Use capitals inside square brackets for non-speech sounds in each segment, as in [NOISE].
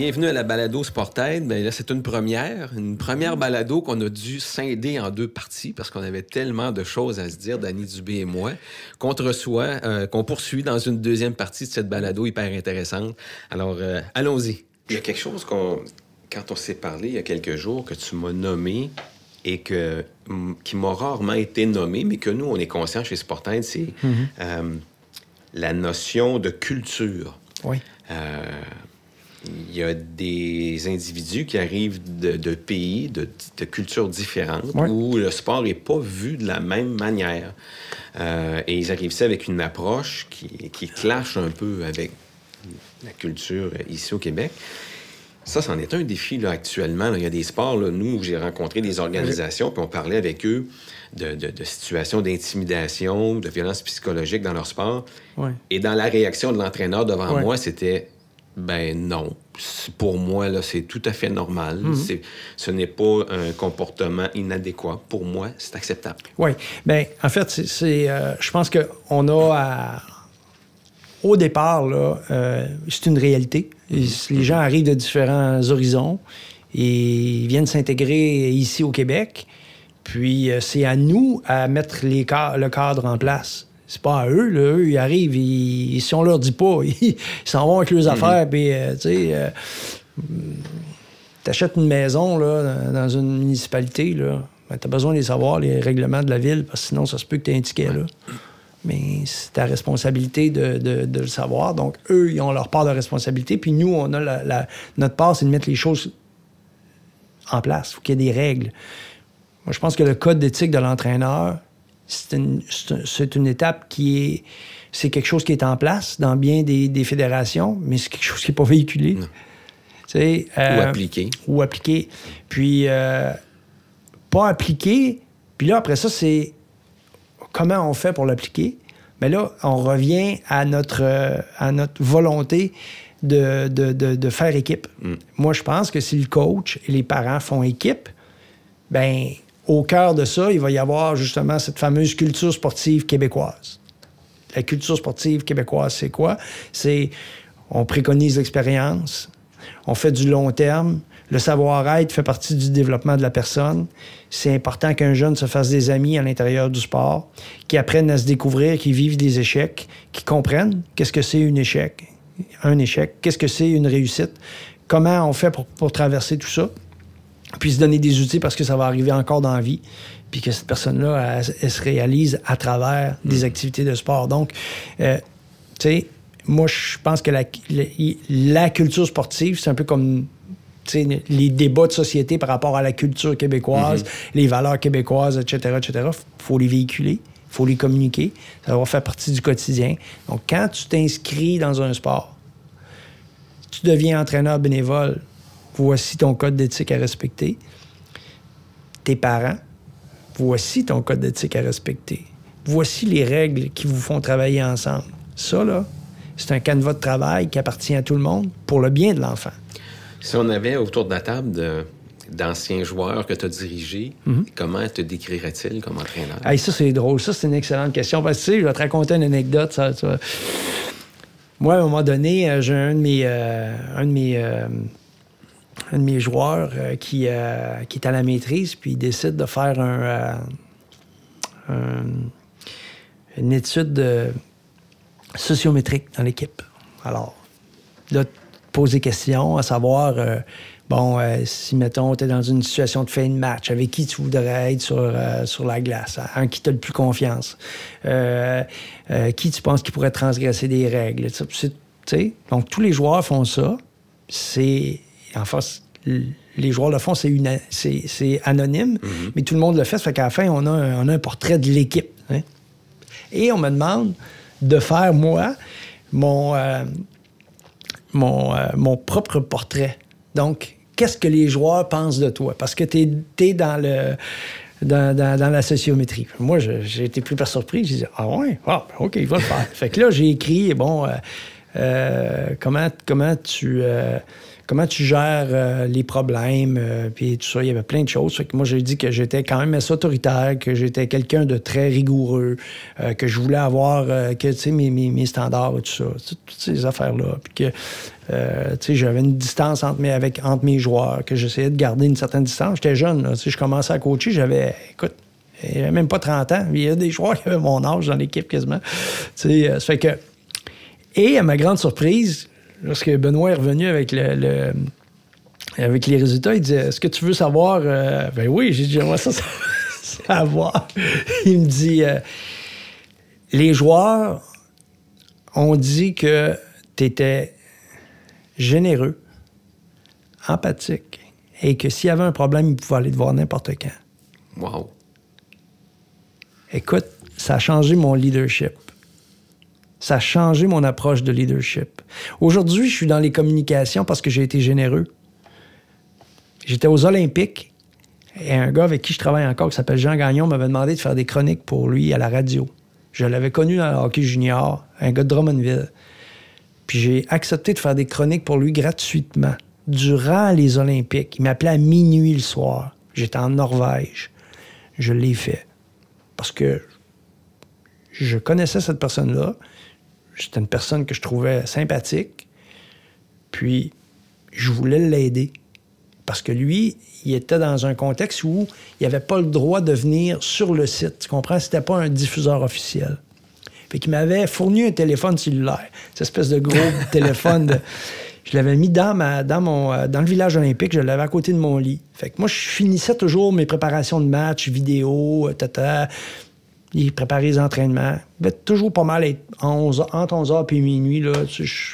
Bienvenue à la balado Sportaid. Ben là, c'est une première, une première balado qu'on a dû scinder en deux parties parce qu'on avait tellement de choses à se dire, Danny Dubé et moi, qu'on reçoit, euh, qu'on poursuit dans une deuxième partie de cette balado hyper intéressante. Alors, euh, allons-y. Il y a quelque chose qu'on, quand on s'est parlé il y a quelques jours, que tu m'as nommé et que, qui m'a rarement été nommé, mais que nous, on est conscient chez Sportaid, c'est euh, la notion de culture. Oui. Il y a des individus qui arrivent de, de pays, de, de, cultures différentes, Ouais. où le sport n'est pas vu de la même manière. Euh, et ils arrivent ça avec une approche qui, qui clash un peu avec la culture ici au Québec. Ça, c'en est un défi là, actuellement. là. Il y a des sports, là, nous, où j'ai rencontré des organisations, puis on parlait avec eux de, de- de situations d'intimidation, de violence psychologique dans leur sport. Ouais. Et dans la réaction de l'entraîneur devant Ouais. moi, c'était ben non. Pour moi, là, c'est tout à fait normal. Mhm. C'est- Ce n'est pas un comportement inadéquat. Pour moi, c'est acceptable. Oui. Bien, en fait, c'est, euh, je pense qu'on a à- Au départ, là, euh, c'est une réalité. Et Les gens arrivent de différents horizons et ils viennent s'intégrer ici au Québec. Puis euh, c'est à nous à mettre les ca- le cadre en place. C'est pas à eux, là. Eux, ils arrivent, ils, si on leur dit pas, [LAUGHS] ils s'en vont avec leurs affaires, puis, euh, tu sais, euh, t'achètes une maison là, dans- une municipalité, là, ben, t'as besoin de les savoir, les règlements de la ville, parce que sinon, ça se peut que tu aies un ticket. Là. Mais c'est ta responsabilité de, de- de le savoir. Donc, eux, ils ont leur part de responsabilité. Puis nous, on a la, la- notre part, c'est de mettre les choses en place. Il faut qu'il y ait des règles. Moi, je pense que le code d'éthique de l'entraîneur, c'est une, une étape qui est. C'est quelque chose qui est en place dans bien des, des fédérations, mais c'est quelque chose qui n'est pas véhiculé. Ou euh, appliqué. ou appliquer. Puis, euh, pas appliquer. Puis là, après ça, c'est comment on fait pour l'appliquer? Mais là, on revient à notre, euh, à notre volonté de, de, de- de faire équipe. Moi, je pense que si le coach et les parents font équipe, ben au cœur de ça, il va y avoir justement cette fameuse culture sportive québécoise. La culture sportive québécoise, c'est quoi? C'est on préconise l'expérience, on fait du long terme, le savoir-être fait partie du développement de la personne. C'est important qu'un jeune se fasse des amis à l'intérieur du sport, qui apprennent à se découvrir, qui vivent des échecs, qui comprennent qu'est-ce que c'est un échec, un échec, qu'est-ce que c'est une réussite, comment on fait pour, pour traverser tout ça puis se donner des outils parce que ça va arriver encore dans la vie, puis que cette personne-là, elle, elle se réalise à travers des activités de sport. Donc, euh, tu sais, moi, je pense que la, la, la culture sportive, c'est un peu comme tu sais, les débats de société par rapport à la culture québécoise, les valeurs québécoises, etc., etc. faut les véhiculer, faut les communiquer, ça va faire partie du quotidien. Donc, quand tu t'inscris dans un sport, tu deviens entraîneur bénévole, voici ton code d'éthique à respecter. Tes parents, voici ton code d'éthique à respecter. Voici les règles qui vous font travailler ensemble. Ça, là, c'est un canevas de travail qui appartient à tout le monde pour le bien de l'enfant. Si on avait autour de la table de- d'anciens joueurs que tu as dirigés, comment te décrirait-il comme entraîneur? Hey, ça, c'est drôle. Ça, c'est une excellente question. Parce que, tu sais, je vais te raconter une anecdote. Ça, ça. Moi, à un moment donné, euh, j'ai un de mes, euh, un de mes, euh, un de mes joueurs euh, qui, euh, qui est à la maîtrise, puis il décide de faire euh, un- une étude de- sociométrique dans l'équipe. Alors, là, pose des questions, à savoir, bon, si, mettons, tu es dans une situation de fin de match, avec qui tu voudrais être sur, sur la glace, en qui tu as le plus confiance, qui tu penses qui pourrait transgresser des règles. Tu sais, tu sais, donc, tous les joueurs font ça. C'est, en face, les joueurs le font, c'est, une, c'est, c'est anonyme, mais tout le monde le fait. Ça fait qu'à la fin, on a un, on a un portrait de l'équipe. hein. Et on me demande de faire, moi, mon, euh, mon, euh, mon propre portrait. Donc, qu'est-ce que les joueurs pensent de toi? Parce que tu es, dans le. Dans, dans- dans la sociométrie. Moi, je- j'ai été plus par surpris. J'ai dit Ah ouais, Ah, ben, OK, il va le faire. fait que là, j'ai écrit bon, euh, comment, comment tu. Euh, comment tu gères euh, les problèmes, puis tout ça? Il y avait plein de choses. Moi, j'ai dit que j'étais quand même assez autoritaire, que j'étais quelqu'un de très rigoureux, que je voulais avoir que, mes, mes, standards et tout ça, toutes ces affaires-là. Puis que, j'avais une distance entre mes, avec, entre mes joueurs, que j'essayais de garder une certaine distance. J'étais jeune, là, je commençais à coacher, j'avais, écoute, il avait même pas 30 ans. Il y a des joueurs qui avaient mon âge dans l'équipe quasiment. Ça fait que. Et à ma grande surprise, lorsque Benoît est revenu avec le, avec les résultats, il disait Est-ce que tu veux savoir euh, Ben oui, j'ai dit J'aimerais ça [LAUGHS] savoir. il me dit euh, Les joueurs ont dit que tu étais généreux, empathique, et que s'il y avait un problème, ils pouvaient aller te voir n'importe quand. Wow. Écoute, ça a changé mon leadership. Ça a changé mon approche de leadership. Aujourd'hui, je suis dans les communications parce que j'ai été généreux. J'étais aux Olympiques et un gars avec qui je travaille encore, qui s'appelle Jean Gagnon, m'avait demandé de faire des chroniques pour lui à la radio. Je l'avais connu dans le hockey junior, un gars de Drummondville. Puis j'ai accepté de faire des chroniques pour lui gratuitement durant les Olympiques. Il m'appelait à minuit le soir. J'étais en Norvège. Je l'ai fait parce que je connaissais cette personne-là. C'était une personne que je trouvais sympathique. Puis, je voulais l'aider. Parce que lui, il était dans un contexte où il n'avait pas le droit de venir sur le site. Tu comprends? C'était pas un diffuseur officiel. Fait qu'il m'avait fourni un téléphone cellulaire. Cette espèce de gros [LAUGHS] téléphone de je l'avais mis dans, ma, dans, mon, euh, dans le village olympique, je l'avais à côté de mon lit. Fait que moi, je finissais toujours mes préparations de match, vidéo, euh, tata. Il préparait les entraînements. Il devait toujours pas mal être entre 11h et minuit. Là,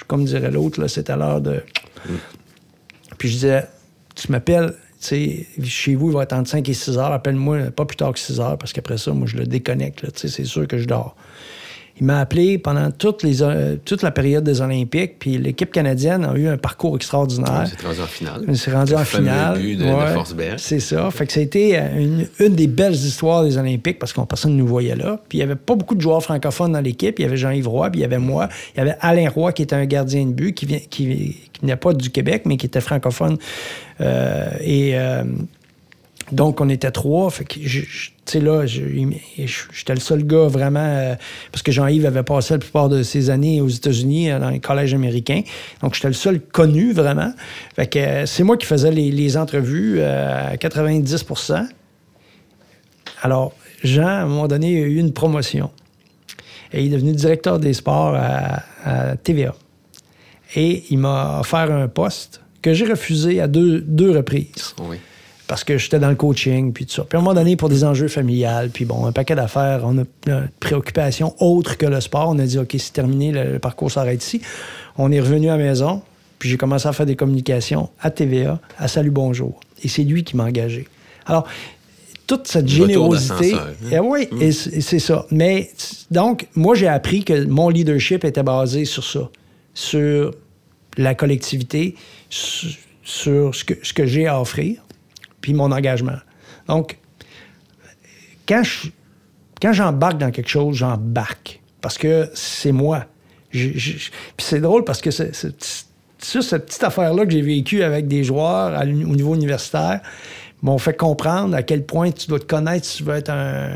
comme dirait l'autre, c'est à l'heure de. Mm. Puis je disais, tu m'appelles, chez vous, il va être entre 5 et 6 heures. Appelle-moi pas plus tard que 6 heures parce qu'après ça, moi, je le déconnecte. C'est sûr que je dors. Il m'a appelé pendant les, euh, toute la période des Olympiques, puis l'équipe canadienne a eu un parcours extraordinaire. C'est rendu en finale. C'est rendu en finale. But de, ouais, C'est ça. Fait que ça a été une, une, des belles histoires des Olympiques parce qu'on personne ne nous voyait là. Puis il n'y avait pas beaucoup de joueurs francophones dans l'équipe. Il y avait Jean-Yves Roy, puis il y avait moi. Il y avait Alain Roy qui était un gardien de but qui, vient, qui, qui n'est pas du Québec, mais qui était francophone. Euh, et. Euh, donc, on était trois. Que, tu sais, là, j'étais le seul gars vraiment. Euh, parce que Jean-Yves avait passé la plupart de ses années aux États-Unis, euh, dans les collèges américains. Donc, j'étais le seul connu, vraiment. Euh, c'est moi qui faisais les, entrevues à 90% Alors, Jean, à un moment donné, a eu une promotion. Et il est devenu directeur des sports à, TVA. Et il m'a offert un poste que j'ai refusé à deux, deux reprises. Parce que j'étais dans le coaching, puis tout ça. Puis à un moment donné, pour des enjeux familiales, puis bon, un paquet d'affaires, on a une préoccupation autre que le sport. On a dit, OK, c'est terminé, le, parcours s'arrête ici. On est revenu à la maison, puis j'ai commencé à faire des communications à TVA, à Salut Bonjour. Et c'est lui qui m'a engagé. Alors, toute cette générosité. Hein? Eh oui, mm. c'est ça. Mais donc, moi, j'ai appris que mon leadership était basé sur ça, sur la collectivité, sur, ce que, ce que j'ai à offrir puis mon engagement. Donc, quand quand j'embarque dans quelque chose, j'embarque parce que c'est moi. puis c'est drôle parce que c'est, cette petite affaire-là que j'ai vécue avec des joueurs au niveau universitaire m'ont fait comprendre à quel point tu dois te connaître si tu veux être un.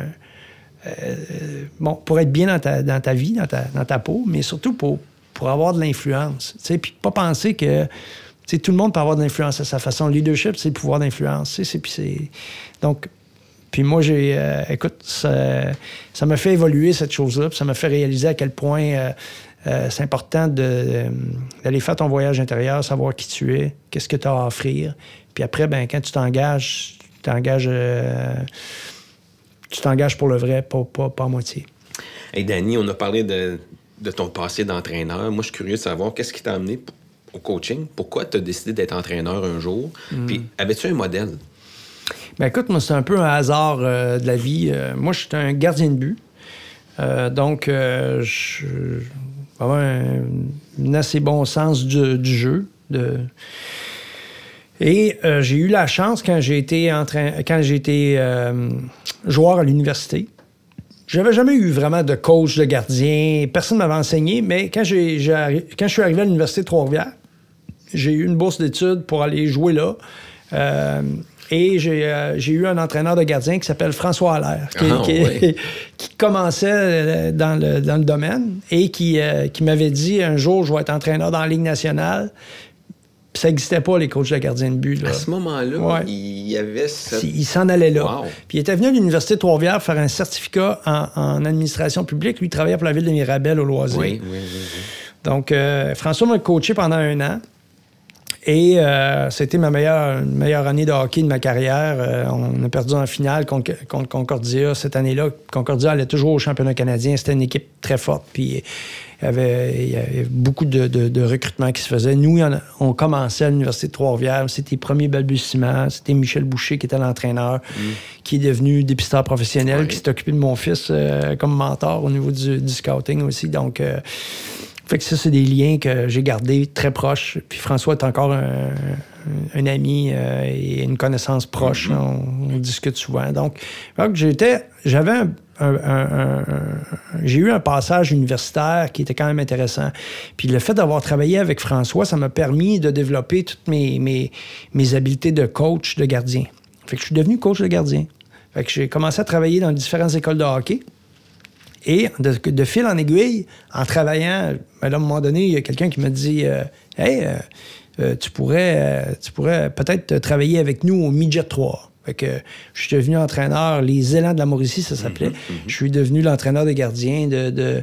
Euh, bon, pour être bien dans ta, vie, dans ta, peau, mais surtout pour, avoir de l'influence. Puis pas penser que tout le monde peut avoir de l'influence à sa façon. Le leadership, c'est le pouvoir d'influence. Donc, puis moi, j'ai. Euh, écoute, ça m'a fait évoluer cette chose-là, ça m'a fait réaliser à quel point euh, euh, c'est important d'aller faire ton voyage intérieur, savoir qui tu es, qu'est-ce que tu as à offrir. Puis après, ben, quand tu t'engages, tu t'engages. tu t'engages pour le vrai, pas, pas, pas à moitié. Hey, Danny, on a parlé de, de ton passé d'entraîneur. Moi, je suis curieux de savoir qu'est-ce qui t'a amené au coaching? Pourquoi tu as décidé d'être entraîneur un jour? Puis, avais-tu un modèle? Ben écoute, moi, c'est un peu un hasard euh, de la vie. Euh, moi, je suis un gardien de but. Euh, donc, je avoir un, assez bon sens du, jeu. Et j'ai eu la chance quand quand j'ai été joueur à l'université. J'avais jamais eu vraiment de coach de gardien. Personne ne m'avait enseigné, mais quand, j'ai, quand je suis arrivé à l'Université de Trois-Rivières, j'ai eu une bourse d'études pour aller jouer là. Euh, et euh, j'ai eu un entraîneur de gardien qui s'appelle François Allaire, qui, Ah, qui- oui. [LAUGHS] qui commençait euh, dans le, dans le domaine et qui, euh, qui m'avait dit un jour, je vais être entraîneur dans la Ligue nationale. Puis ça n'existait pas, les coachs de gardien de but. Là. À ce moment-là, Ouais. il y avait cette... Il s'en allait là. Wow. Puis il était venu à l'Université de Trois-Rivières faire un certificat en, en administration publique. Lui, il travaillait pour la ville de Mirabel au loisir. Oui, oui, oui, oui. Donc, euh, François m'a coaché pendant un an. Et euh, c'était ma meilleure, meilleure année de hockey de ma carrière. Euh, on a perdu en finale contre, contre Concordia cette année-là. Concordia allait toujours au championnat canadien. C'était une équipe très forte. Puis il y avait, il y avait beaucoup de, de, de recrutements qui se faisaient. Nous, on commençait à l'Université de Trois-Rivières. C'était les premiers balbutiements. C'était Michel Boucher qui était l'entraîneur, qui est devenu dépisteur professionnel, qui s'est occupé de mon fils euh, comme mentor au niveau du, du scouting aussi. Donc, euh, fait que ça, c'est des liens que j'ai gardés très proches. Puis François est encore un, un ami euh, et une connaissance proche. on, on discute souvent. Donc, j'étais, j'avais un- un- un- j'ai eu un passage universitaire qui était quand même intéressant. Puis le fait d'avoir travaillé avec François, ça m'a permis de développer toutes mes, mes, mes habiletés de coach de gardien. Fait que je suis devenu coach de gardien. Fait que j'ai commencé à travailler dans différentes écoles de hockey. Et de, fil en aiguille, en travaillant, ben à un moment donné, il y a quelqu'un qui me dit euh, Hey, euh, euh, tu pourrais, tu pourrais peut-être travailler avec nous au Midget 3. Fait que je suis devenu entraîneur, les élans de la Mauricie, ça s'appelait. Je suis devenu l'entraîneur des gardiens de, de,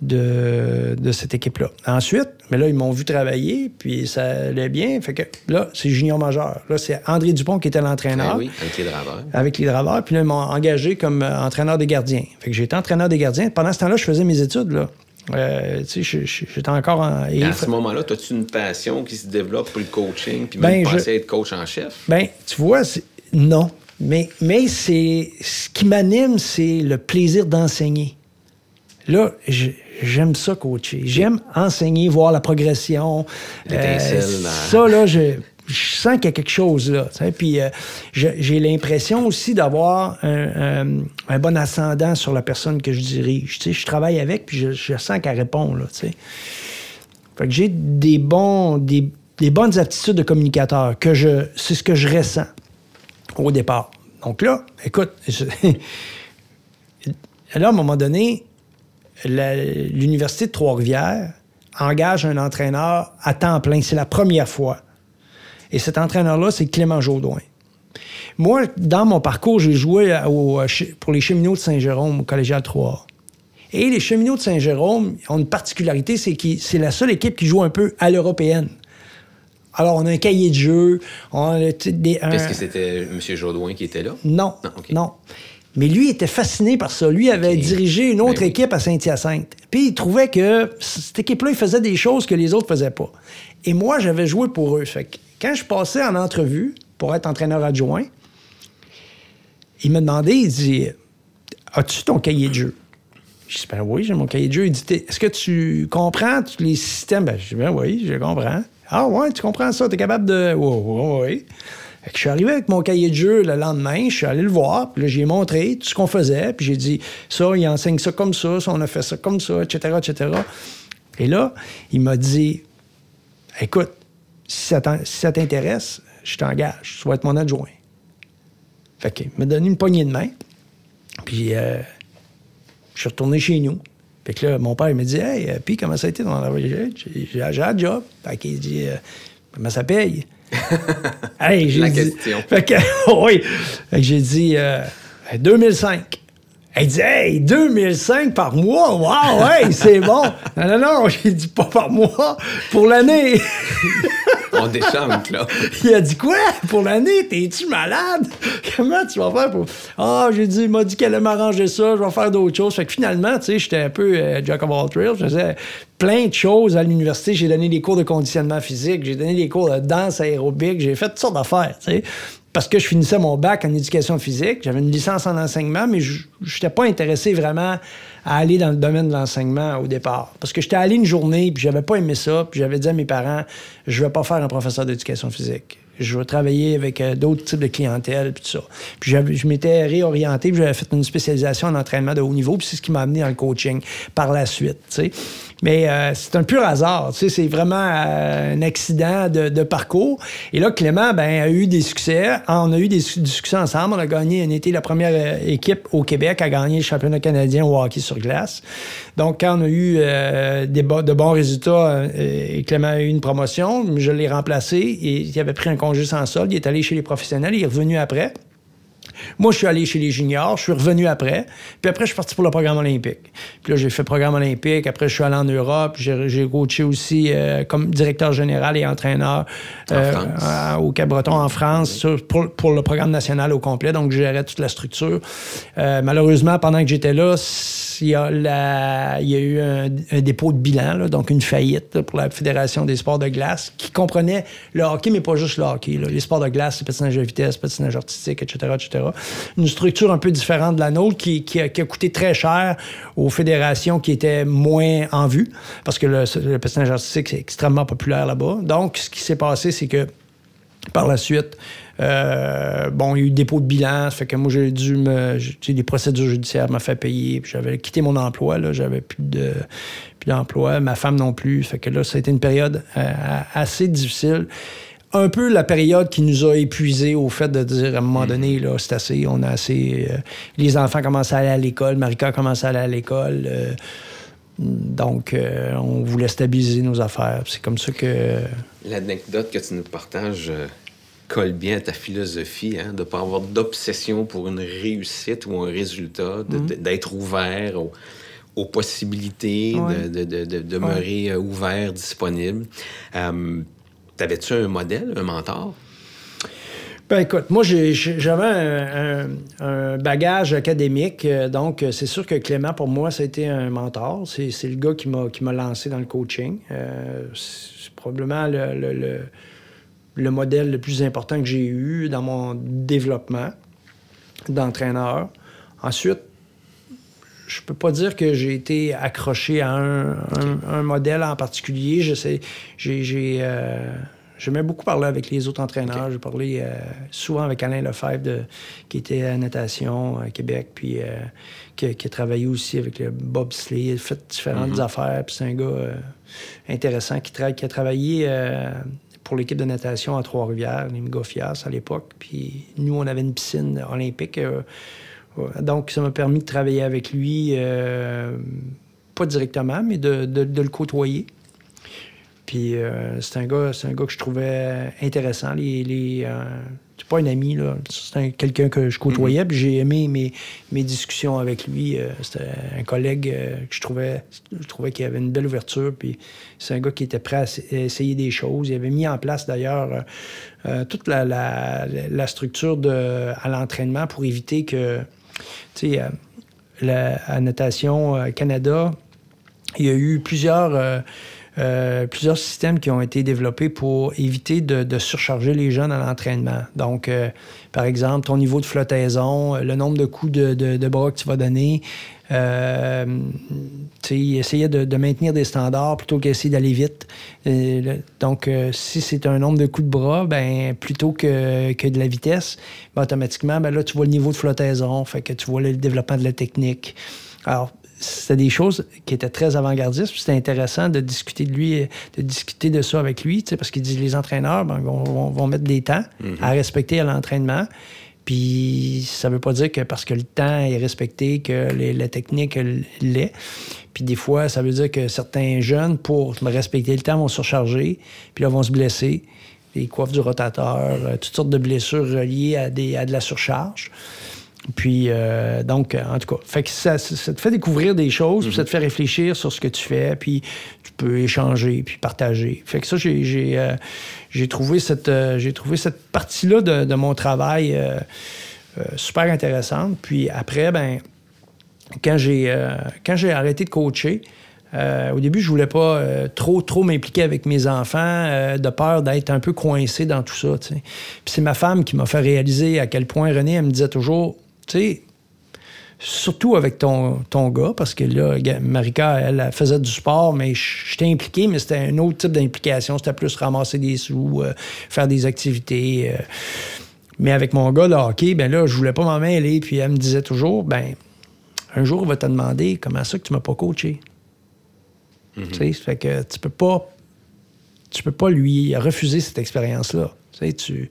de, de cette équipe-là. Ensuite, mais là, ils m'ont vu travailler, puis ça allait bien. Fait que là, c'est junior majeur. Là, c'est André Dupont qui était l'entraîneur Ah oui, avec les draveurs. avec les draveurs. Puis là, ils m'ont engagé comme euh, entraîneur des gardiens. Fait que j'ai été entraîneur des gardiens. Pendant ce temps-là, je faisais mes études. Là. Euh, j'étais encore en. et- à ce moment-là, as-tu une passion qui se développe pour le coaching, puis Ben, même je- penser à être coach en chef? Ben, tu vois, non. Mais, mais c'est ce qui m'anime, c'est le plaisir d'enseigner. Là, j'aime ça coacher. J'aime enseigner, voir la progression. Euh, ça, là, je, je sens qu'il y a quelque chose là. Puis euh, j'ai l'impression aussi d'avoir un, un- un bon ascendant sur la personne que je dirige. Je travaille avec, puis je, je sens qu'elle répond. Là. Fait que j'ai des bons, des, des bonnes aptitudes de communicateur que je, c'est ce que je ressens au départ. Donc là, écoute, [LAUGHS] là, à un moment donné, l'Université de Trois-Rivières engage un entraîneur à temps plein. C'est la première fois. Et cet entraîneur-là, c'est Clément Jaudoin. Moi, dans mon parcours, j'ai joué pour les cheminots de Saint-Jérôme au collégial 3. Et les cheminots de Saint-Jérôme ont une particularité, c'est que c'est la seule équipe qui joue un peu à l'européenne. Alors, on a un cahier de jeu, Est-ce que c'était M. Jodoin qui était là? non, Non. Mais lui était fasciné par ça. Lui avait dirigé une autre Ben oui. équipe à Saint-Hyacinthe. Puis il trouvait que cette équipe-là, il faisait des choses que les autres faisaient pas. Et moi, j'avais joué pour eux. Fait que quand je passais en entrevue pour être entraîneur adjoint, il me demandait, il dit As-tu ton cahier de jeu Je dis Ben oui, j'ai mon cahier de jeu. Il dit Est-ce que tu comprends tous les systèmes Ben, je dis Ben oui, je comprends. Ah ouais, tu comprends ça, tu es capable de. Oui, oui, oui. Fait que je suis arrivé avec mon cahier de jeu le lendemain, je suis allé le voir, puis là, j'ai montré tout ce qu'on faisait, puis j'ai dit ça, il enseigne ça comme ça, ça, on a fait ça comme ça, etc., etc. Et là, il m'a dit Écoute, si ça t'en- si ça t'intéresse, je t'engage, tu vas être mon adjoint. Fait qu'il m'a donné une poignée de main, puis euh, je suis retourné chez nous. Fait que là, mon père, il me dit Hey, euh, puis comment ça a été dans la J'ai un job. Fait qu'il dit euh, Comment ça paye? [LAUGHS] Hey, j'ai La dit- question. [LAUGHS] Fait que, [LAUGHS] oui. Fait que j'ai dit euh, 2005. Elle dit Hey, 2005 par mois, wow, ouais, c'est bon. Non, non, non, j'ai dit pas par mois, pour l'année. On déchante, là. [LAUGHS] Il a dit quoi? Pour l'année? T'es-tu malade? [LAUGHS] Comment tu vas faire pour. Ah, j'ai dit, il m'a dit qu'elle allait m'arranger ça, je vais faire d'autres choses. Fait que finalement, tu sais, j'étais un peu euh, Jack of all trades. Je faisais plein de choses à l'université. J'ai donné des cours de conditionnement physique, j'ai donné des cours de danse aérobique, j'ai fait toutes sortes d'affaires, tu sais. Parce que je finissais mon bac en éducation physique, j'avais une licence en enseignement, mais je n'étais pas intéressé vraiment à aller dans le domaine de l'enseignement au départ. Parce que j'étais allé une journée, puis j'avais pas aimé ça, puis j'avais dit à mes parents, je vais pas faire un professeur d'éducation physique. je veux travailler avec euh, d'autres types de clientèle, puis tout ça. Puis je m'étais réorienté, puis j'avais fait une spécialisation en entraînement de haut niveau, puis c'est ce qui m'a amené dans le coaching par la suite, tu sais. Mais euh, c'est un pur hasard, tu sais, c'est vraiment euh, un accident de, parcours. Et là, Clément, ben, a eu des succès. On a eu des, succès ensemble. On a gagné, on était la première équipe au Québec à gagner le championnat canadien au hockey sur glace. Donc, quand on a eu des de bons résultats, et Clément a eu une promotion, je l'ai remplacé il avait pris un congé sans solde. Il est allé chez les professionnels. Il est revenu après. Moi, je suis allé chez les juniors, je suis revenu après. Puis après, je suis parti pour le programme olympique. Puis là, j'ai fait le programme olympique. Après, je suis allé en Europe. J'ai coaché aussi euh, comme directeur général et entraîneur euh, au Cap-Breton en France pour, le programme national au complet. Donc, je gérais toute la structure. Euh, malheureusement, pendant que j'étais là, il y, a il y a eu un, dépôt de bilan, donc une faillite pour la Fédération des sports de glace qui comprenait le hockey, mais pas juste le hockey. Les sports de glace, le patinage de vitesse, patinage artistique, etc., etc. Une structure un peu différente de la nôtre qui, a, coûté très cher aux fédérations qui étaient moins en vue parce que le, le artistique, c'est extrêmement populaire là-bas. Donc, ce qui s'est passé, c'est que par la suite, euh, bon, il y a eu dépôt de bilan, ça fait que moi, j'ai dû me. des procédures judiciaires m'a fait payer. J'avais quitté mon emploi, là, j'avais plus de d'emploi, ma femme non plus. Fait que là, ça a été une période euh, assez difficile. Un peu la période qui nous a épuisés au fait de dire à un moment donné, là, c'est assez, on a assez. Euh, les enfants commencent à aller à l'école, Marika commence à aller à l'école. donc, on voulait stabiliser nos affaires. C'est comme ça que. L'anecdote que tu nous partages colle bien à ta philosophie, hein, de ne pas avoir d'obsession pour une réussite ou un résultat, mhm. d'être ouvert aux, possibilités, de, de, demeurer euh, ouvert, disponible. Euh, T'avais-tu un modèle, un mentor? Ben écoute, moi j'avais un, bagage académique, euh, donc c'est sûr que Clément pour moi ça a été un mentor. C'est le gars qui m'a lancé dans le coaching. c'est probablement le le modèle le plus important que j'ai eu dans mon développement d'entraîneur. Ensuite, je peux pas dire que j'ai été accroché à un, modèle en particulier. J'ai, euh, j'aimais beaucoup parler avec les autres entraîneurs. J'ai parlé euh, souvent avec Alain Lefebvre, de, qui était à natation à Québec, puis euh, qui, a travaillé aussi avec le bobsleigh. Il a fait différentes mm-hmm. affaires. Puis c'est un gars intéressant qui, qui a travaillé pour l'équipe de natation à Trois-Rivières, les Migoffias à l'époque. Puis nous, on avait une piscine olympique. Euh, donc, ça m'a permis de travailler avec lui, euh, pas directement, mais de, le côtoyer. Puis euh, c'est un gars, c'est un gars que je trouvais intéressant. Les, les c'est pas un ami, là. C'est quelqu'un que je côtoyais, mm-hmm. puis j'ai aimé mes, mes discussions avec lui. Euh, c'était un collègue euh, que je trouvais, je trouvais qu'il avait une belle ouverture, puis c'est un gars qui était prêt à essayer des choses. Il avait mis en place, d'ailleurs, euh, toute la, la, la, structure de, à l'entraînement pour éviter que, tu sais, la, Natation Canada, il y a eu plusieurs euh, plusieurs systèmes qui ont été développés pour éviter de, surcharger les jeunes à l'entraînement. Donc, euh, par exemple, ton niveau de flottaison, euh, le nombre de coups de, bras que tu vas donner, euh, essayer de, maintenir des standards plutôt qu'essayer d'aller vite. donc, si c'est un nombre de coups de bras, ben plutôt que, que de la vitesse, ben, automatiquement, ben, là, tu vois le niveau de flottaison, que tu vois le développement de la technique. Alors, c'était des choses qui étaient très avant-gardistes. C'était intéressant de discuter de lui, de discuter de ça avec lui, parce qu'il dit les entraîneurs ben, vont, mettre des temps mhm. à respecter à l'entraînement. Puis ça veut pas dire que parce que le temps est respecté, que la technique l'est. Puis des fois, ça veut dire que certains jeunes, pour respecter le temps, vont surcharger, puis là, vont se blesser. Les coiffes du rotateur, euh, toutes sortes de blessures reliées à, des, à de la surcharge. Puis, euh, donc, en tout cas, fait que ça, te fait découvrir des choses, ça te fait réfléchir sur ce que tu fais, puis tu peux échanger, puis partager. Fait que ça, j'ai, euh, trouvé cette, euh, j'ai trouvé cette partie-là de, mon travail super intéressante. Puis après, ben, quand j'ai, quand j'ai arrêté de coacher, au début, je voulais pas trop, trop m'impliquer avec mes enfants, de peur d'être un peu coincé dans tout ça. Puis c'est ma femme qui m'a fait réaliser à quel point René, elle me disait toujours tu sais, surtout avec ton, ton gars, parce que là, Marika, elle, faisait du sport, mais j'étais impliqué, mais c'était un autre type d'implication. C'était plus ramasser des sous, euh, faire des activités. Euh. Mais avec mon gars, le hockey, ben là, je voulais pas m'en mêler. Puis elle me disait toujours, ben, un jour, il va te demander comment ça que tu m'as pas coaché. Mm-hmm. Tu sais, fait que tu peux pas, tu peux pas lui refuser cette expérience-là. Tu sais, tu,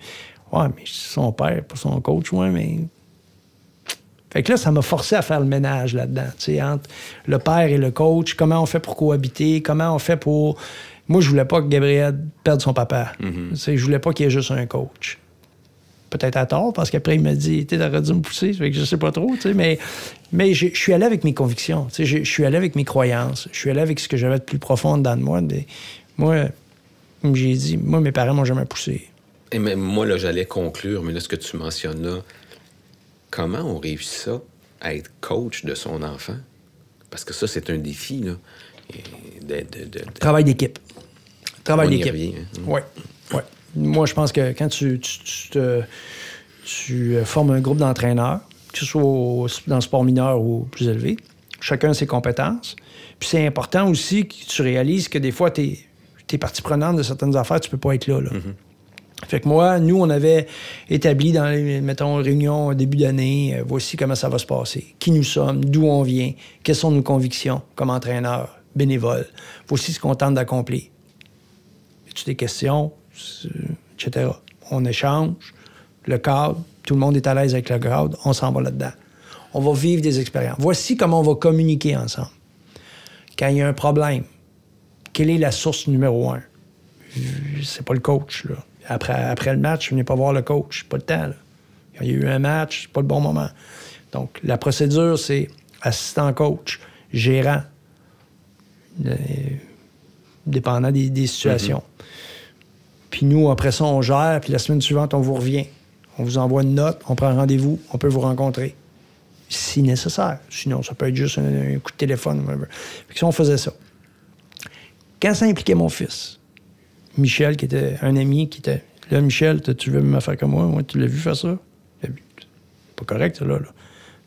ouais, mais son père, pas son coach, ouais, mais fait que là, ça m'a forcé à faire le ménage là-dedans, tu sais, entre le père et le coach, comment on fait pour cohabiter, comment on fait pour... Moi, je voulais pas que Gabriel perde son papa. Tu sais, Je voulais pas qu'il y ait juste un coach. Peut-être à tort, parce qu'après, il m'a dit, tu t'aurais dû me pousser, fait que je sais pas trop, tu sais, mais, mais je, suis allé avec mes convictions, tu sais, je, suis allé avec mes croyances, je suis allé avec ce que j'avais de plus profond dans moi. moi, comme j'ai dit, moi, mes parents m'ont jamais poussé. Et même moi, là, j'allais conclure, mais là, ce que tu mentionnes là, comment on réussit ça à être coach de son enfant? Parce que ça, c'est un défi, là. Travail d'équipe. Travail d'équipe. Oui. Ouais. Moi, je pense que quand tu, tu, euh, formes un groupe d'entraîneurs, que ce soit dans le sport mineur ou plus élevé, chacun a ses compétences. Puis c'est important aussi que tu réalises que des fois, tu es, es partie prenante de certaines affaires, tu peux pas être là. là. Mm-hmm. Fait que moi, nous, on avait établi dans les, mettons, réunions début d'année, euh, voici comment ça va se passer, qui nous sommes, d'où on vient, quelles sont nos convictions comme entraîneur, bénévole, voici ce qu'on tente d'accomplir. As-tu des questions, etc. On échange, le cadre, tout le monde est à l'aise avec le cadre, on s'en va là-dedans. On va vivre des expériences. Voici comment on va communiquer ensemble. Quand il y a un problème, quelle est la source numéro un? C'est pas le coach, là après, après le match, je venais pas voir le coach. Pas le temps. Là. il y a eu un match, c'est pas le bon moment. Donc, la procédure, c'est assistant coach, gérant, euh, dépendant des, situations. Mm-hmm. Puis nous, après ça, on gère, puis la semaine suivante, on vous revient. On vous envoie une note, on prend rendez-vous, on peut vous rencontrer. Si nécessaire. Sinon, ça peut être juste un, coup de téléphone. Si on faisait ça. Quand ça impliquait mon fils, Michel, qui était un ami, qui était Là, Michel, tu veux me faire comme moi? Moi, tu l'as vu faire ça? C'est pas correct, ça, là,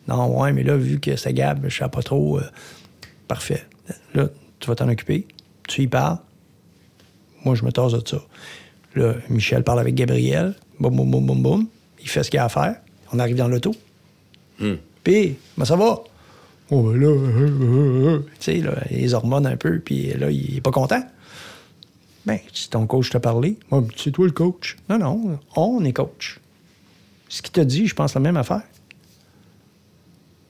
Non, ouais, mais là, vu que c'est Gab, je sais pas trop. Euh, parfait. Là, tu vas t'en occuper. Tu y parles. Moi, je me tasse de ça. Là, Michel parle avec Gabriel. Boum, boum, boum, boum, boum. Il fait ce qu'il a à faire. On arrive dans l'auto. Hmm. Puis, ça va? Oh, ben là, euh, euh, tu sais, là, les hormones un peu, puis là, il est pas content. Ben, si ton coach t'a parlé, c'est toi le coach. Non, non, on est coach. Ce qu'il t'a dit, je pense la même affaire.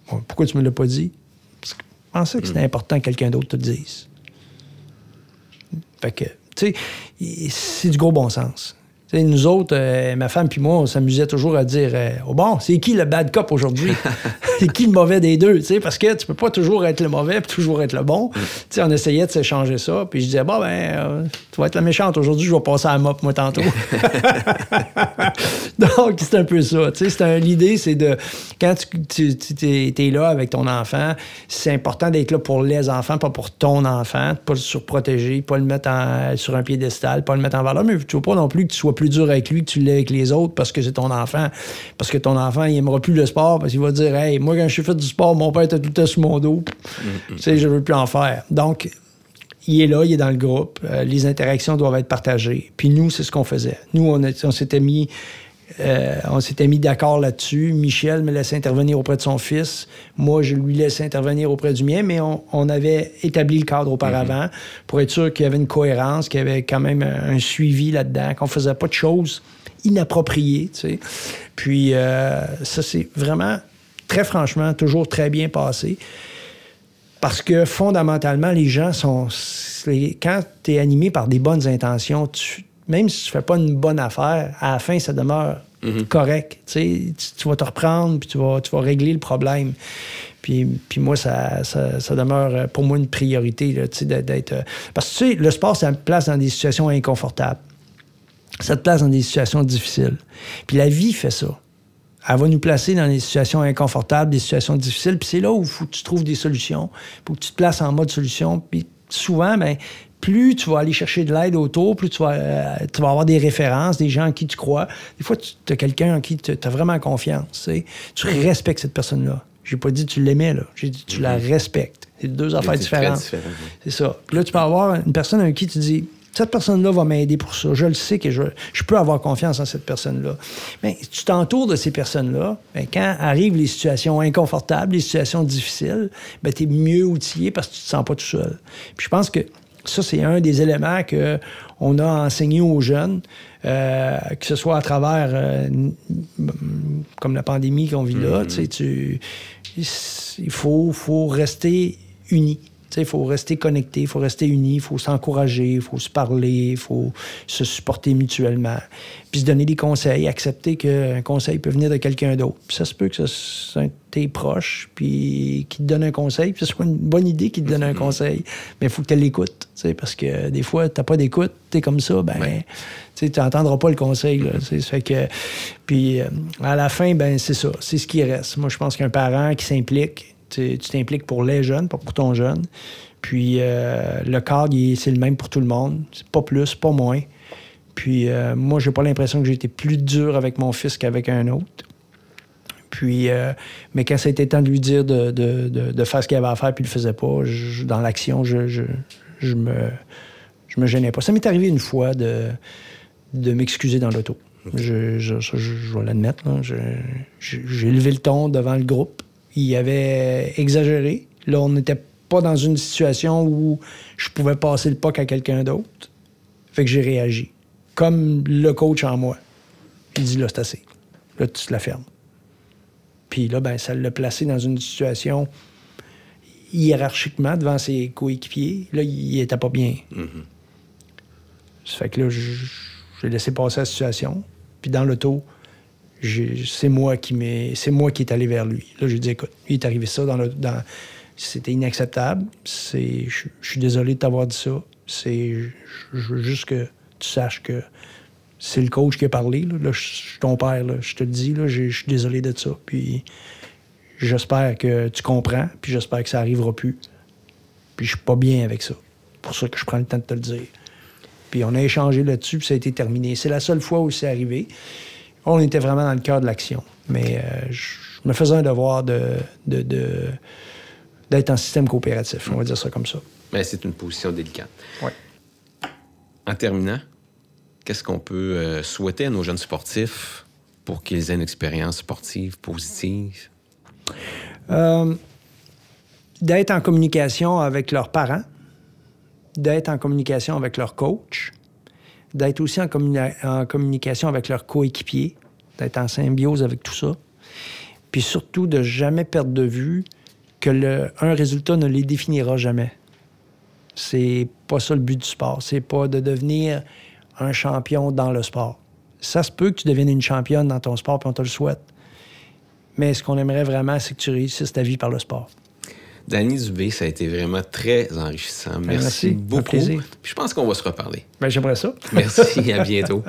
pourquoi tu me l'as pas dit? Parce que je pensais que c'était hmm. important que quelqu'un d'autre te le dise. Fait que, tu sais, c'est du gros bon sens nous autres, euh, ma femme puis moi, on s'amusait toujours à dire euh, oh bon, c'est qui le bad cop aujourd'hui? [LAUGHS] C'est qui le mauvais des deux? Parce que tu peux pas toujours être le mauvais puis toujours être le bon. Mm. On essayait de s'échanger ça. Puis je disais bon, ben, euh, tu vas être la méchante aujourd'hui, je vais passer à la mop, moi, tantôt. [LAUGHS] [LAUGHS] Donc, c'est un peu ça. L'idée, c'est de quand tu, es, là avec ton enfant, c'est important d'être là pour les enfants, pas pour ton enfant, pas le surprotéger, pas le mettre sur un piédestal, pas le mettre en valeur, mais tu veux pas non plus que tu sois plus dur avec lui que tu l'es avec les autres parce que c'est ton enfant. Parce que ton enfant, il aimera plus le sport parce qu'il va dire Hey, moi, quand je suis fait du sport, mon père était tout le temps sur mon dos. Tu sais, je veux plus en faire. Donc, il est là, il est dans le groupe. Euh, les interactions doivent être partagées. Puis nous, c'est ce qu'on faisait. Nous, on, on s'était mis euh, on s'était mis d'accord là-dessus. Michel me laissait intervenir auprès de son fils. Moi, je lui laissais intervenir auprès du mien, mais on, avait établi le cadre auparavant mhm. pour être sûr qu'il y avait une cohérence, qu'il y avait quand même un, suivi là-dedans, qu'on faisait pas de choses inappropriées. Puis euh, ça, c'est vraiment, très franchement, toujours très bien passé. Parce que fondamentalement, les gens sont. Quand tu es animé par des bonnes intentions, tu, même si tu fais pas une bonne affaire, à la fin, ça demeure mhm. correct. Tu, vas te reprendre, puis tu vas, tu vas régler le problème. Puis, puis moi, ça, ça, demeure euh, pour moi une priorité d'être. Euh, parce que tu sais, le sport, ça te place dans des situations inconfortables. Ça te place dans des situations difficiles. Puis la vie fait ça. Elle va nous placer dans des situations inconfortables, des situations difficiles. Puis c'est là où faut que tu trouves des solutions. Faut que tu te places en mode solution. Puis souvent, ben, plus tu vas aller chercher de l'aide autour, plus tu vas, euh, tu vas avoir des références, des gens en qui tu crois. Des fois, tu as quelqu'un en qui tu as vraiment confiance. Tu respectes cette personne-là. J'ai pas dit tu l'aimais, là. J'ai dit tu la respectes. C'est deux affaires C'est différentes. différent, oui. C'est ça. Puis là, tu peux avoir une personne avec qui tu dis cette personne-là va m'aider pour ça. Je le sais que je, je peux avoir confiance en cette personne-là. Mais tu t'entoures de ces personnes-là. ben, quand arrivent les situations inconfortables, les situations difficiles, ben, tu es mieux outillé parce que tu te sens pas tout seul. Puis je pense que ça, c'est un des éléments que on a enseigné aux jeunes, euh, que ce soit à travers, euh, comme la pandémie qu'on vit là, sais, tu- il faut, faut rester unis. Il faut rester connecté, il faut rester unis, il faut s'encourager, il faut se parler, il faut se supporter mutuellement. Puis se donner des conseils, accepter qu'un conseil peut venir de quelqu'un d'autre. Puis ça se peut que ce soit un de tes proches, puis qui te donne un conseil, puis ce soit une bonne idée qui te donne un conseil. Mais il faut que tu l'écoutes, parce que des fois, tu pas d'écoute, tu es comme ça, ben, tu n'entendras pas le conseil. Là, fait que, puis euh, à la fin, ben c'est ça, c'est ce qui reste. Moi, je pense qu'un parent qui s'implique, tu t'impliques pour les jeunes, pas pour ton jeune. Puis euh, le cadre, c'est le même pour tout le monde. C'est pas plus, pas moins. Puis euh, moi, j'ai pas l'impression que j'ai été plus dur avec mon fils qu'avec un autre. Puis, euh, mais quand ça a été temps de lui dire de, de- de- de faire ce qu'il avait à faire, puis il le faisait pas, je- dans l'action, je, je, je me, je me gênais pas. Ça m'est arrivé une fois de, de m'excuser dans l'auto. Je, je, je- je vais l'admettre. J'ai levé le ton devant le groupe. Il avait exagéré. Là, on n'était pas dans une situation où je pouvais passer le puck à quelqu'un d'autre. Fait que j'ai réagi. Comme le coach en moi. Il dit là, c'est assez. Là, tu te la fermes. Puis là, ben, ça l'a placé dans une situation hiérarchiquement devant ses coéquipiers. Là, il était pas bien. Ça fait que là, j'ai laissé passer la situation. Puis dans l'auto, j'ai- c'est moi qui c'est moi qui est allé vers lui. Là, j'ai dit, écoute, il est arrivé ça dans le, dans, c'était inacceptable. C'est, je, suis désolé de t'avoir dit ça. C'est, je, veux juste que tu saches que c'est le coach qui a parlé. Là, Là, je suis ton père. là. Je te le dis. Là, je suis désolé de ça. Puis j'espère que tu comprends. Puis j'espère que ça arrivera plus. Puis je suis pas bien avec ça. Pour ça que je prends le temps de te le dire. Puis on a échangé là-dessus, puis ça a été terminé. C'est la seule fois où c'est arrivé. On était vraiment dans le cœur de l'action. Mais euh, je me faisais un devoir de, de- de- d'être en système coopératif. On va dire ça comme ça. Mais c'est une position délicate. Ouais. En terminant, qu'est-ce qu'on peut euh, souhaiter à nos jeunes sportifs pour qu'ils aient une expérience sportive positive? Euh, d'être en communication avec leurs parents, d'être en communication avec leur coach, d'être aussi en, communi- en communication avec leurs coéquipiers, d'être en symbiose avec tout ça, puis surtout de jamais perdre de vue que un résultat ne les définira jamais. C'est pas ça le but du sport. C'est pas de devenir un champion dans le sport. Ça se peut que tu deviennes une championne dans ton sport, puis on te le souhaite. Mais ce qu'on aimerait vraiment, c'est que tu réussisses ta vie par le sport. Danny Dubé, ça a été vraiment très enrichissant. Merci, merci. Un beaucoup. plaisir. Puis je pense qu'on va se reparler. Ben, j'aimerais ça. Merci, à [LAUGHS] bientôt.